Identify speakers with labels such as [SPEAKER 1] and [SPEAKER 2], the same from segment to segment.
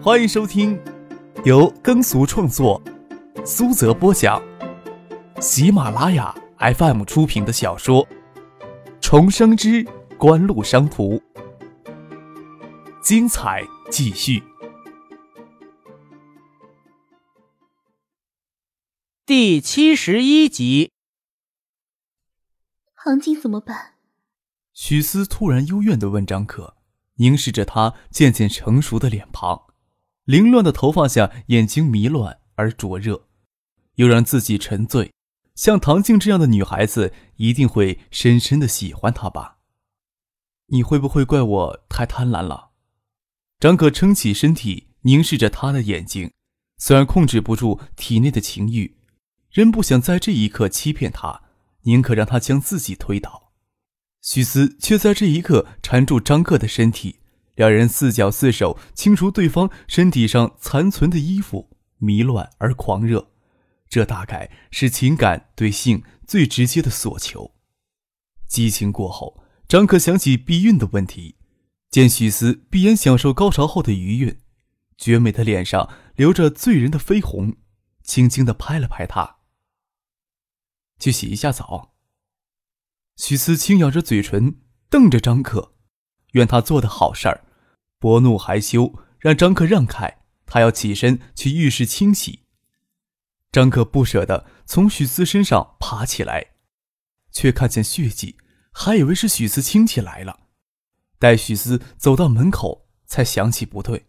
[SPEAKER 1] 欢迎收听由耕俗创作、苏泽播讲、喜马拉雅 FM 出品的小说《重生之官路商途》，精彩继续，
[SPEAKER 2] 第七十一集。
[SPEAKER 3] 杭金怎么办？
[SPEAKER 1] 许思突然幽怨的问张可，凝视着他渐渐成熟的脸庞，凌乱的头发下，眼睛迷乱而灼热，又让自己沉醉。像唐静这样的女孩子，一定会深深的喜欢他吧？你会不会怪我太贪婪了？张可撑起身体，凝视着他的眼睛，虽然控制不住体内的情欲，仍不想在这一刻欺骗他，宁可让他将自己推倒。许思却在这一刻缠住张克的身体，两人四脚四手清除对方身体上残存的衣服，迷乱而狂热。这大概是情感对性最直接的索求。激情过后，张克想起避孕的问题，见许思闭眼享受高潮后的余韵，绝美的脸上留着醉人的绯红，轻轻地拍了拍她：“去洗一下澡。”许思轻咬着嘴唇，瞪着张克，愿他做的好事儿。薄怒还羞，让张克让开。他要起身去浴室清洗。张克不舍得从许思身上爬起来，却看见血迹，还以为是许思亲戚来了。待许思走到门口，才想起不对，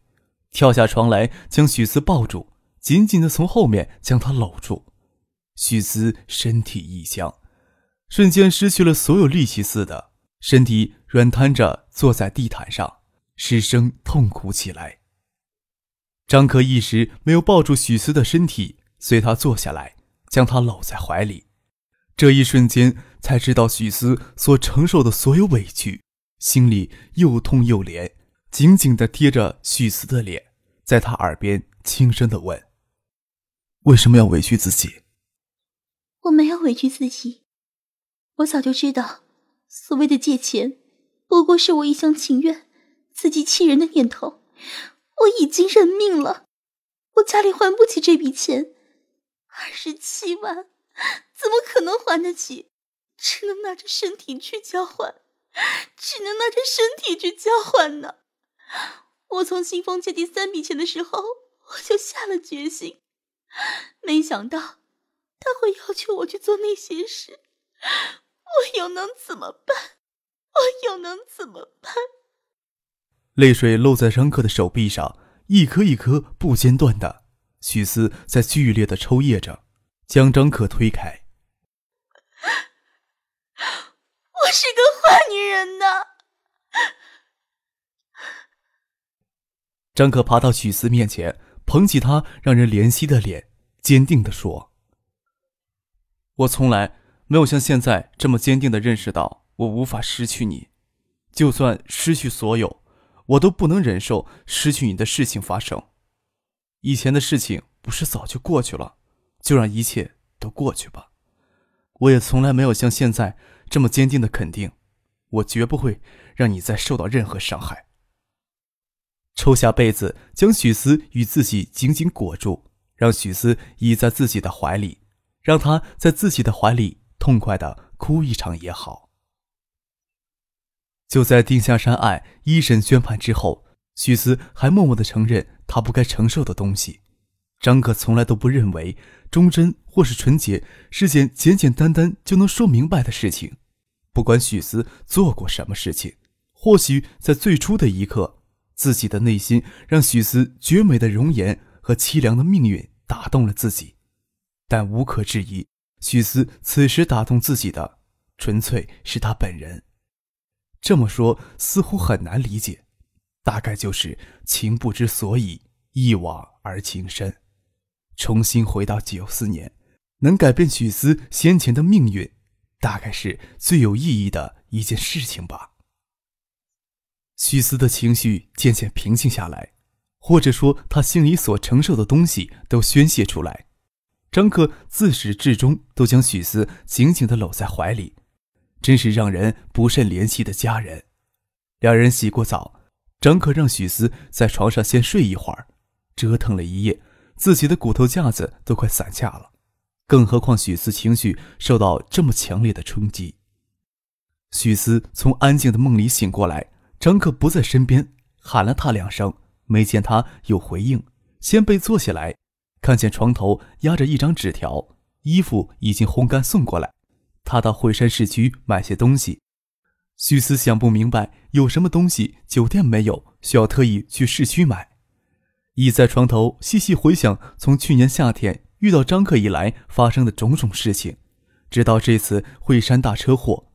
[SPEAKER 1] 跳下床来，将许思抱住，紧紧的从后面将他搂住。许思身体一僵。瞬间失去了所有力气似的，身体软瘫着坐在地毯上，失声痛哭起来。张可一时没有抱住许思的身体，随他坐下来，将他搂在怀里。这一瞬间，才知道许思所承受的所有委屈，心里又痛又怜，紧紧地贴着许思的脸，在他耳边轻声地问：“为什么要委屈自己？”“
[SPEAKER 3] 我没有委屈自己。”我早就知道，所谓的借钱，不过是我一厢情愿、自欺欺人的念头。我已经认命了，我家里还不起这笔钱，二十七万，怎么可能还得起？只能拿着身体去交换，只能拿着身体去交换呢。我从新丰借第三笔钱的时候，我就下了决心，没想到他会要求我去做那些事。我又能怎么办？我又能怎么办？
[SPEAKER 1] 泪水落在张克的手臂上，一颗一颗不间断的。许思在剧烈的抽噎着，将张克推开。
[SPEAKER 3] 我是个坏女人呐！
[SPEAKER 1] 张克爬到许思面前，捧起他让人怜惜的脸，坚定的说：“我从来。”没有像现在这么坚定的认识到我无法失去你，就算失去所有，我都不能忍受失去你的事情发生。以前的事情不是早就过去了，就让一切都过去吧。我也从来没有像现在这么坚定的肯定，我绝不会让你再受到任何伤害。抽下被子，将许思与自己紧紧裹住，让许思倚在自己的怀里，让他在自己的怀里。痛快的哭一场也好。就在定下山案一审宣判之后，许思还默默的承认他不该承受的东西。张可从来都不认为忠贞或是纯洁是件简简单单就能说明白的事情。不管许思做过什么事情，或许在最初的一刻，自己的内心让许思绝美的容颜和凄凉的命运打动了自己，但无可置疑。许思此时打动自己的，纯粹是他本人。这么说似乎很难理解，大概就是情不知所以，一往而情深。重新回到九四年，能改变许思先前的命运，大概是最有意义的一件事情吧。许思的情绪渐渐平静下来，或者说他心里所承受的东西都宣泄出来。张克自始至终都将许思紧紧地搂在怀里，真是让人不胜怜惜的家人。两人洗过澡，张克让许思在床上先睡一会儿，折腾了一夜，自己的骨头架子都快散架了，更何况许思情绪受到这么强烈的冲击。许思从安静的梦里醒过来，张克不在身边，喊了他两声，没见他有回应，先被坐下来，看见床头压着一张纸条，衣服已经烘干送过来，他到惠山市区买些东西。许思想不明白有什么东西酒店没有，需要特意去市区买。倚在床头细细回想从去年夏天遇到张克以来发生的种种事情，直到这次惠山大车祸。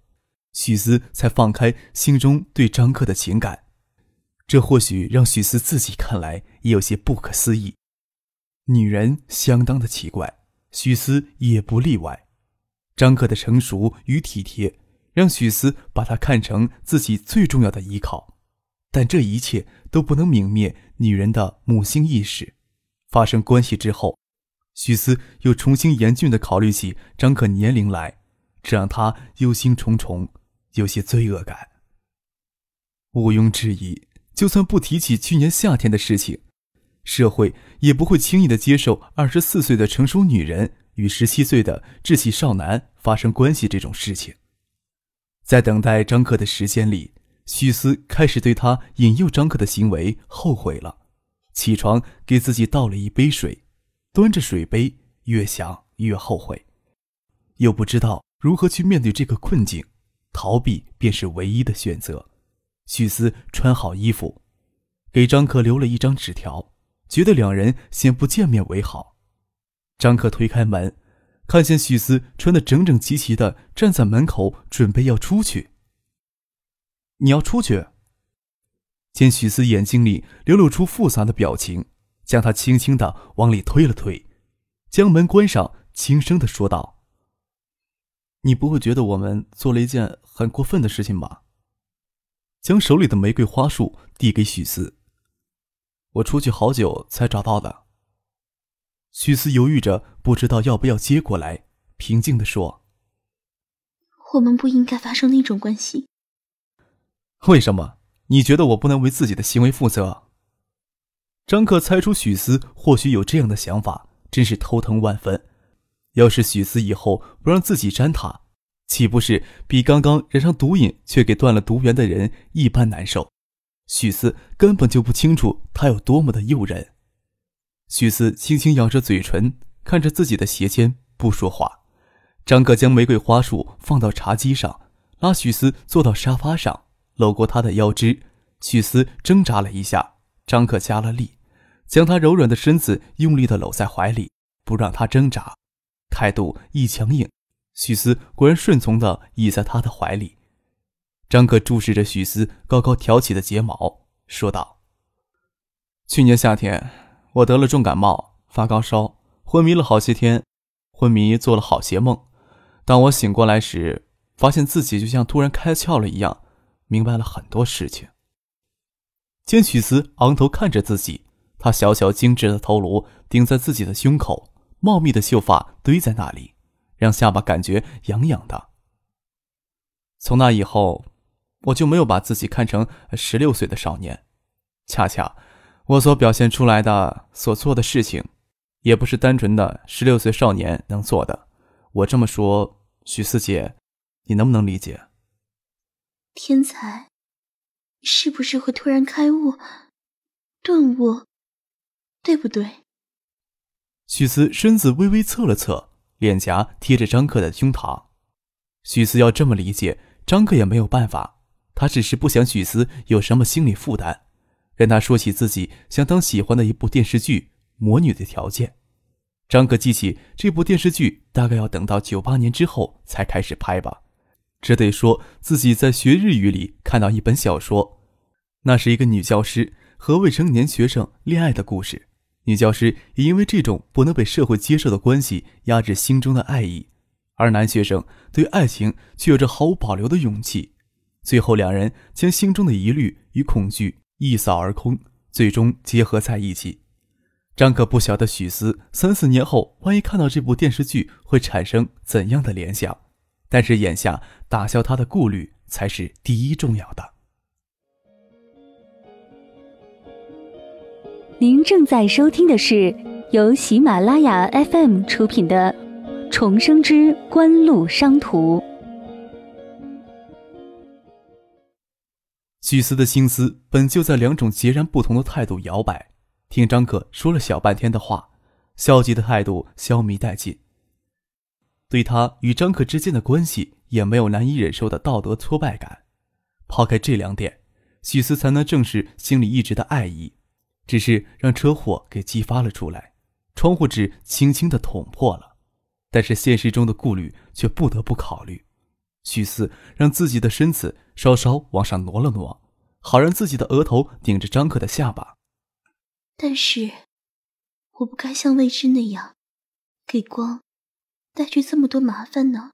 [SPEAKER 1] 许思才放开心中对张克的情感，这或许让许思自己看来也有些不可思议。女人相当的奇怪，许思也不例外。张克的成熟与体贴，让许思把他看成自己最重要的依靠，但这一切都不能泯灭女人的母性意识。发生关系之后，许思又重新严峻地考虑起张克年龄来，这让他忧心忡忡。有些罪恶感。毋庸置疑，就算不提起去年夏天的事情，社会也不会轻易的接受二十四岁的成熟女人与十七岁的稚气少男发生关系这种事情。在等待张克的时间里，许思开始对他引诱张克的行为后悔了。起床给自己倒了一杯水，端着水杯，越想越后悔，又不知道如何去面对这个困境。逃避便是唯一的选择。许思穿好衣服，给张克留了一张纸条，觉得两人先不见面为好。张克推开门，看见许思穿得整整齐齐的站在门口，准备要出去。你要出去？见许思眼睛里流露出复杂的表情，将他轻轻的往里推了推，将门关上，轻声的说道。你不会觉得我们做了一件很过分的事情吧？将手里的玫瑰花束递给许思。我出去好久才找到的。许思犹豫着，不知道要不要接过来，平静的说：“
[SPEAKER 3] 我们不应该发生那种关系。”
[SPEAKER 1] 为什么？你觉得我不能为自己的行为负责？张克猜出许思或许有这样的想法，真是头疼万分。要是许思以后不让自己沾他，岂不是比刚刚染上毒瘾却给断了毒源的人一般难受？许思根本就不清楚他有多么的诱人。许思轻轻咬着嘴唇，看着自己的鞋尖，不说话。张克将玫瑰花束放到茶几上，拉许思坐到沙发上，搂过他的腰肢。许思挣扎了一下，张克加了力，将他柔软的身子用力地搂在怀里，不让他挣扎。态度一强硬，许思果然顺从的倚在他的怀里。张克注视着许思高高挑起的睫毛，说道：“去年夏天，我得了重感冒，发高烧，昏迷了好些天，昏迷做了好些梦。当我醒过来时，发现自己就像突然开窍了一样，明白了很多事情。”见许思昂头看着自己，他小小精致的头颅顶在自己的胸口。茂密的秀发堆在那里，让下巴感觉痒痒的。从那以后，我就没有把自己看成十六岁的少年。恰恰，我所表现出来的、所做的事情，也不是单纯的十六岁少年能做的。我这么说，许四姐，你能不能理解？
[SPEAKER 3] 天才，是不是会突然开悟、顿悟，对不对？
[SPEAKER 1] 许思身子微微侧了侧，脸颊贴着张克的胸膛。许思要这么理解，张克也没有办法。他只是不想许思有什么心理负担，跟他说起自己相当喜欢的一部电视剧《魔女的条件》。张克记起这部电视剧大概要等到九八年之后才开始拍吧。只得说自己在学日语里看到一本小说，那是一个女教师和未成年学生恋爱的故事。女教师也因为这种不能被社会接受的关系压制心中的爱意，而男学生对爱情却有着毫无保留的勇气。最后，两人将心中的疑虑与恐惧一扫而空，最终结合在一起。张可不晓得许思三四年后万一看到这部电视剧会产生怎样的联想，但是眼下打消他的顾虑才是第一重要的。
[SPEAKER 4] 您正在收听的是由喜马拉雅 FM 出品的《重生之官路商途》。
[SPEAKER 1] 许思的心思本就在两种截然不同的态度摇摆，听张可说了小半天的话，消极的态度消弭殆尽。对他与张可之间的关系也没有难以忍受的道德挫败感。抛开这两点，许思才能正视心里一直的爱意。只是让车祸给激发了出来，窗户纸轻轻的捅破了，但是现实中的顾虑却不得不考虑。许四让自己的身子稍稍往上挪了挪，好让自己的额头顶着张克的下巴。
[SPEAKER 3] 但是，我不该像未知那样，给光带去这么多麻烦呢。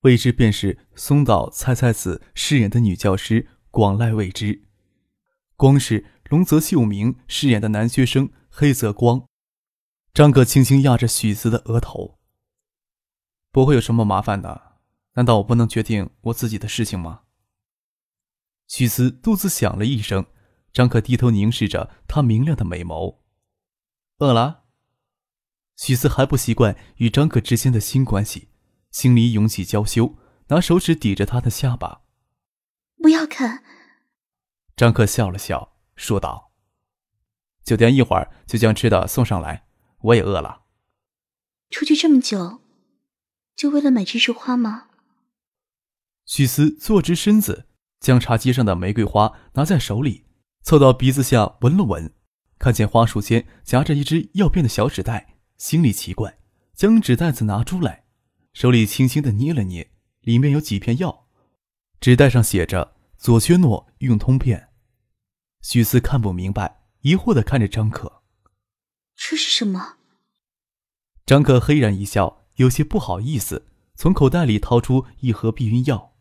[SPEAKER 1] 未知便是松岛菜菜子饰演的女教师广濑未知，光是。龙泽秀明饰演的男学生黑泽光，张可轻轻压着许思的额头。不会有什么麻烦的，难道我不能决定我自己的事情吗？许思肚子响了一声，张可低头凝视着他明亮的美眸。饿了？许思还不习惯与张可之间的新关系，心里涌起娇羞，拿手指抵着他的下巴。
[SPEAKER 3] 不要看。
[SPEAKER 1] 张可笑了笑。说道：“酒店一会儿就将吃的送上来，我也饿了。”
[SPEAKER 3] 出去这么久，就为了买这束花吗？
[SPEAKER 1] 许思坐直身子，将茶几上的玫瑰花拿在手里，凑到鼻子下闻了闻，看见花束间夹着一只药片的小纸袋，心里奇怪，将纸袋子拿出来，手里轻轻的捏了捏，里面有几片药，纸袋上写着“左缺诺用通片”。许思看不明白，疑惑的看着张可：“
[SPEAKER 3] 这是什么？”
[SPEAKER 1] 张可嘿然一笑，有些不好意思，从口袋里掏出一盒避孕药。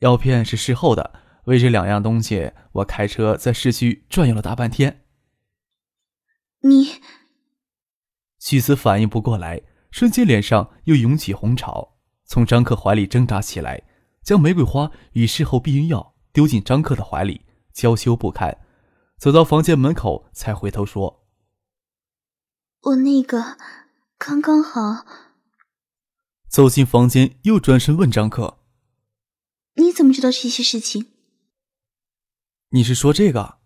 [SPEAKER 1] 药片是事后的，为这两样东西，我开车在市区转悠了大半天。
[SPEAKER 3] 你……
[SPEAKER 1] 许思反应不过来，瞬间脸上又涌起红潮，从张克怀里挣扎起来，将玫瑰花与事后避孕药丢进张克的怀里。娇羞不堪，走到房间门口才回头说：“
[SPEAKER 3] 我那个刚刚好。”
[SPEAKER 1] 走进房间，又转身问张克：“
[SPEAKER 3] 你怎么知道这些事情？”
[SPEAKER 1] 你是说这个？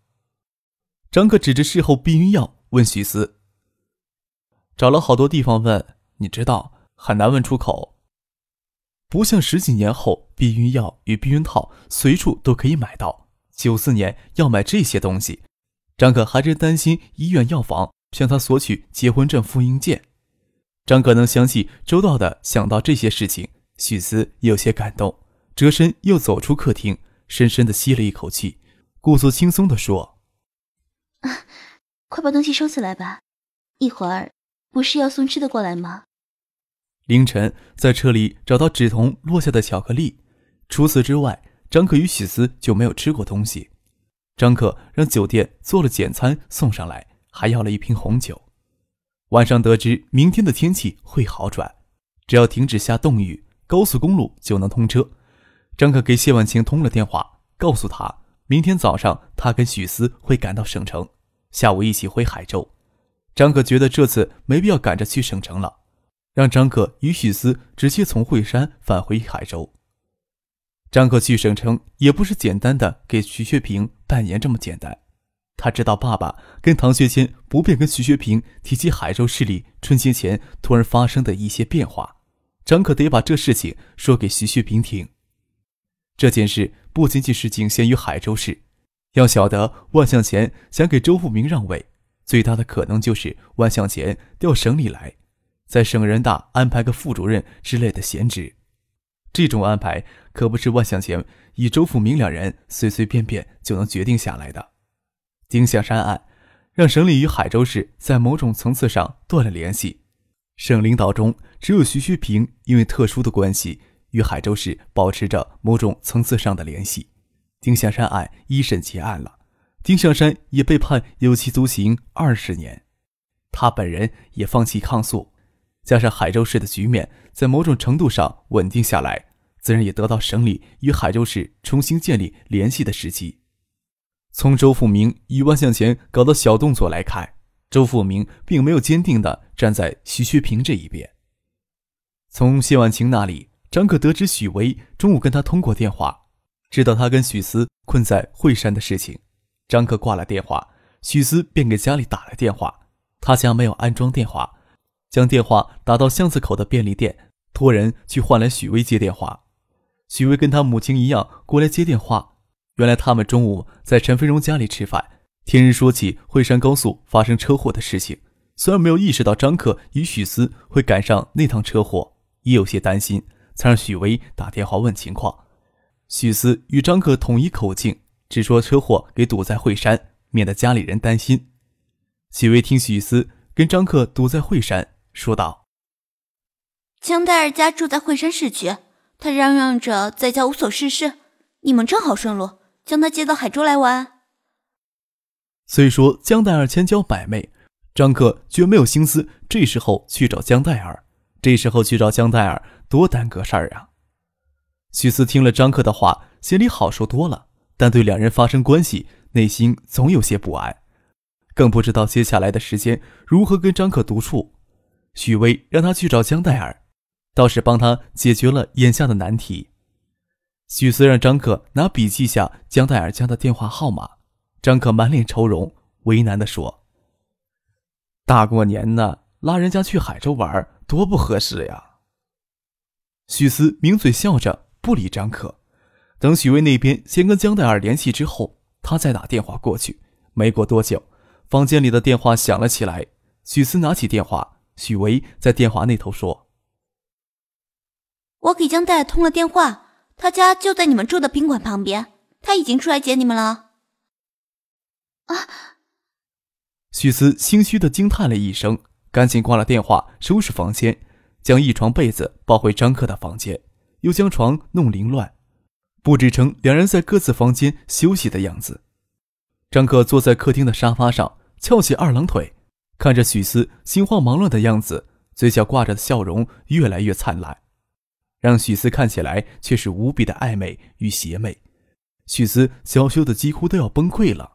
[SPEAKER 1] 张克指着事后避孕药问许思：“找了好多地方问，你知道很难问出口。不像十几年后，避孕药与避孕套随处都可以买到。”九四年要买这些东西，张可还真担心医院药房向他索取结婚证复印件。张可能详细周到的想到这些事情，许思有些感动，折身又走出客厅，深深的吸了一口气，故作轻松的说：“
[SPEAKER 3] 啊，快把东西收起来吧，一会儿不是要送吃的过来吗？”
[SPEAKER 1] 凌晨在车里找到纸筒落下的巧克力，除此之外。张可与许思就没有吃过东西。张可让酒店做了简餐送上来，还要了一瓶红酒。晚上得知明天的天气会好转，只要停止下冻雨，高速公路就能通车。张可给谢婉晴通了电话，告诉他明天早上他跟许思会赶到省城，下午一起回海州。张可觉得这次没必要赶着去省城了，让张可与许思直接从惠山返回海州。张可去省城也不是简单的给徐学平办年这么简单，他知道爸爸跟唐学谦不便跟徐学平提起海州市里春节前突然发生的一些变化，张可得把这事情说给徐学平听。这件事不仅仅是仅限于海州市，要晓得万向前想给周富明让位，最大的可能就是万向前调省里来，在省人大安排个副主任之类的闲职。这种安排可不是万向前与周富明两人随随便便就能决定下来的。丁香山案让省里与海州市在某种层次上断了联系，省领导中只有徐学平因为特殊的关系与海州市保持着某种层次上的联系。丁香山案一审结案了，丁香山也被判有期徒刑二十年，他本人也放弃抗诉。加上海州市的局面在某种程度上稳定下来，自然也得到省里与海州市重新建立联系的时机。从周富明一万向前搞的小动作来看，周富明并没有坚定的站在徐学平这一边。从谢婉晴那里，张可得知许巍中午跟他通过电话，知道他跟许思困在惠山的事情。张可挂了电话，许思便给家里打了电话。他家没有安装电话，将电话打到巷子口的便利店，托人去换来许巍接电话。许巍跟他母亲一样过来接电话。原来他们中午在陈飞荣家里吃饭，听人说起惠山高速发生车祸的事情。虽然没有意识到张克与许思会赶上那趟车祸，也有些担心，才让许巍打电话问情况。许思与张克统一口径，只说车祸给堵在惠山，免得家里人担心。许巍听许思跟张克堵在惠山，说道：“
[SPEAKER 3] 江黛儿家住在惠山市区，他嚷嚷着在家无所事事，你们正好顺路。”将他接到海州来玩。
[SPEAKER 1] 虽说江黛儿千娇百媚，张克绝没有心思这时候去找江黛儿。这时候去找江黛儿，多耽搁事儿啊！许思听了张克的话，心里好受多了，但对两人发生关系，内心总有些不安，更不知道接下来的时间如何跟张克独处。许巍让他去找江黛儿，倒是帮他解决了眼下的难题。许思让张克拿笔记下江黛儿家的电话号码。张克满脸愁容，为难地说：“大过年呢，拉人家去海州玩，多不合适呀。”许思抿嘴笑着，不理张可。等许巍那边先跟江黛儿联系之后，他再打电话过去。没过多久，房间里的电话响了起来。许思拿起电话，许巍在电话那头说：“
[SPEAKER 3] 我给江黛儿通了电话。”他家就在你们住的宾馆旁边，他已经出来接你们了。啊！
[SPEAKER 1] 许思心虚的惊叹了一声，赶紧挂了电话，收拾房间，将一床被子抱回张克的房间，又将床弄凌乱，布置成两人在各自房间休息的样子。张克坐在客厅的沙发上，翘起二郎腿，看着许思心慌忙乱的样子，嘴角挂着的笑容越来越灿烂。让许思看起来却是无比的暧昧与邪魅，许思娇羞的几乎都要崩溃了，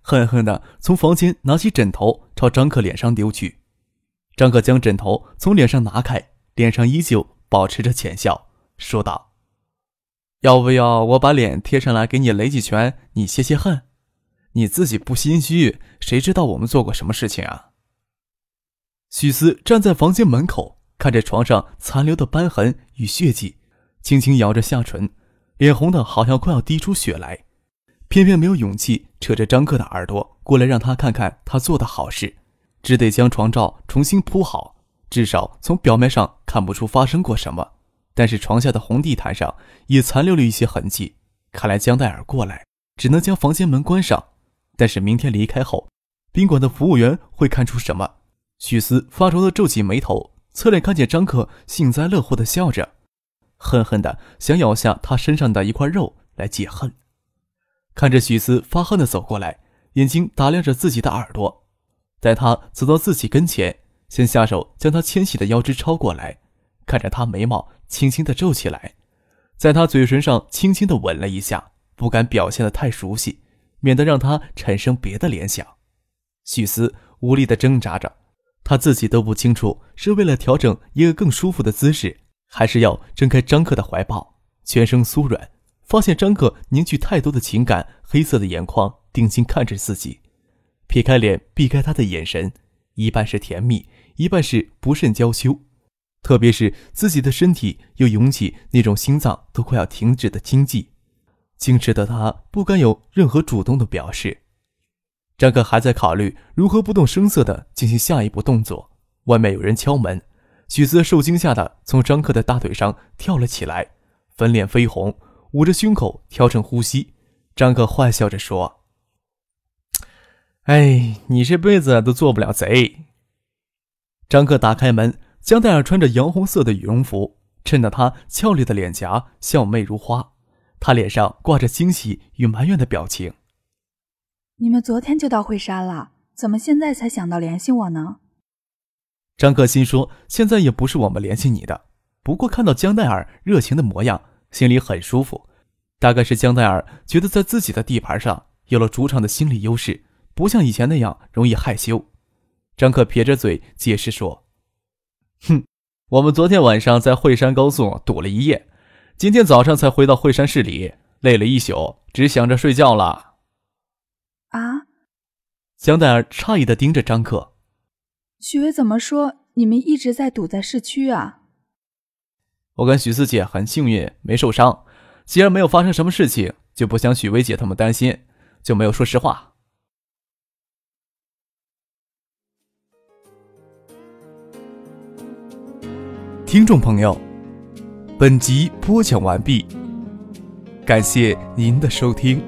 [SPEAKER 1] 恨恨的从房间拿起枕头朝张克脸上丢去。张克将枕头从脸上拿开，脸上依旧保持着浅笑，说道：“要不要我把脸贴上来给你雷几拳，你泄泄恨？你自己不心虚，谁知道我们做过什么事情啊？”许思站在房间门口。看着床上残留的斑痕与血迹，轻轻咬着下唇，脸红的好像快要滴出血来，偏偏没有勇气扯着张克的耳朵过来让他看看他做的好事，只得将床罩重新铺好，至少从表面上看不出发生过什么。但是床下的红地毯上也残留了一些痕迹，看来江黛尔过来只能将房间门关上。但是明天离开后，宾馆的服务员会看出什么？许思发愁的皱起眉头。侧脸看见张克幸灾乐祸的笑着，恨恨的想咬下他身上的一块肉来解恨。看着许思发恨的走过来，眼睛打量着自己的耳朵。待他走到自己跟前，先下手将他纤细的腰肢抄过来，看着他眉毛轻轻的皱起来，在他嘴唇上轻轻的吻了一下，不敢表现的太熟悉，免得让他产生别的联想。许思无力的挣扎着。他自己都不清楚，是为了调整一个更舒服的姿势，还是要挣开张克的怀抱，全身酥软。发现张克凝聚太多的情感，黑色的眼眶定睛看着自己，撇开脸避开他的眼神，一半是甜蜜，一半是不甚娇羞。特别是自己的身体又涌起那种心脏都快要停止的惊悸，矜持的他不敢有任何主动的表示。张克还在考虑如何不动声色地进行下一步动作，外面有人敲门。许思受惊吓的从张克的大腿上跳了起来，粉脸绯红，捂着胸口调整呼吸。张克坏笑着说：“哎，你这辈子都做不了贼。”张克打开门，江黛尔穿着洋红色的羽绒服，衬得她俏丽的脸颊笑媚如花，她脸上挂着惊喜与埋怨的表情。
[SPEAKER 5] 你们昨天就到惠山了，怎么现在才想到联系我呢？
[SPEAKER 1] 张克心说：“现在也不是我们联系你的，不过看到江黛尔热情的模样，心里很舒服。大概是江黛尔觉得在自己的地盘上有了主场的心理优势，不像以前那样容易害羞。张克撇着嘴解释说：“哼，我们昨天晚上在惠山高速堵了一夜，今天早上才回到惠山市里，累了一宿，只想着睡觉了。”
[SPEAKER 5] 啊！
[SPEAKER 1] 江黛儿诧异的盯着张克。
[SPEAKER 5] 许巍怎么说？你们一直在堵在市区啊？
[SPEAKER 1] 我跟许四姐很幸运，没受伤。既然没有发生什么事情，就不想许薇姐他们担心，就没有说实话。听众朋友，本集播讲完毕，感谢您的收听。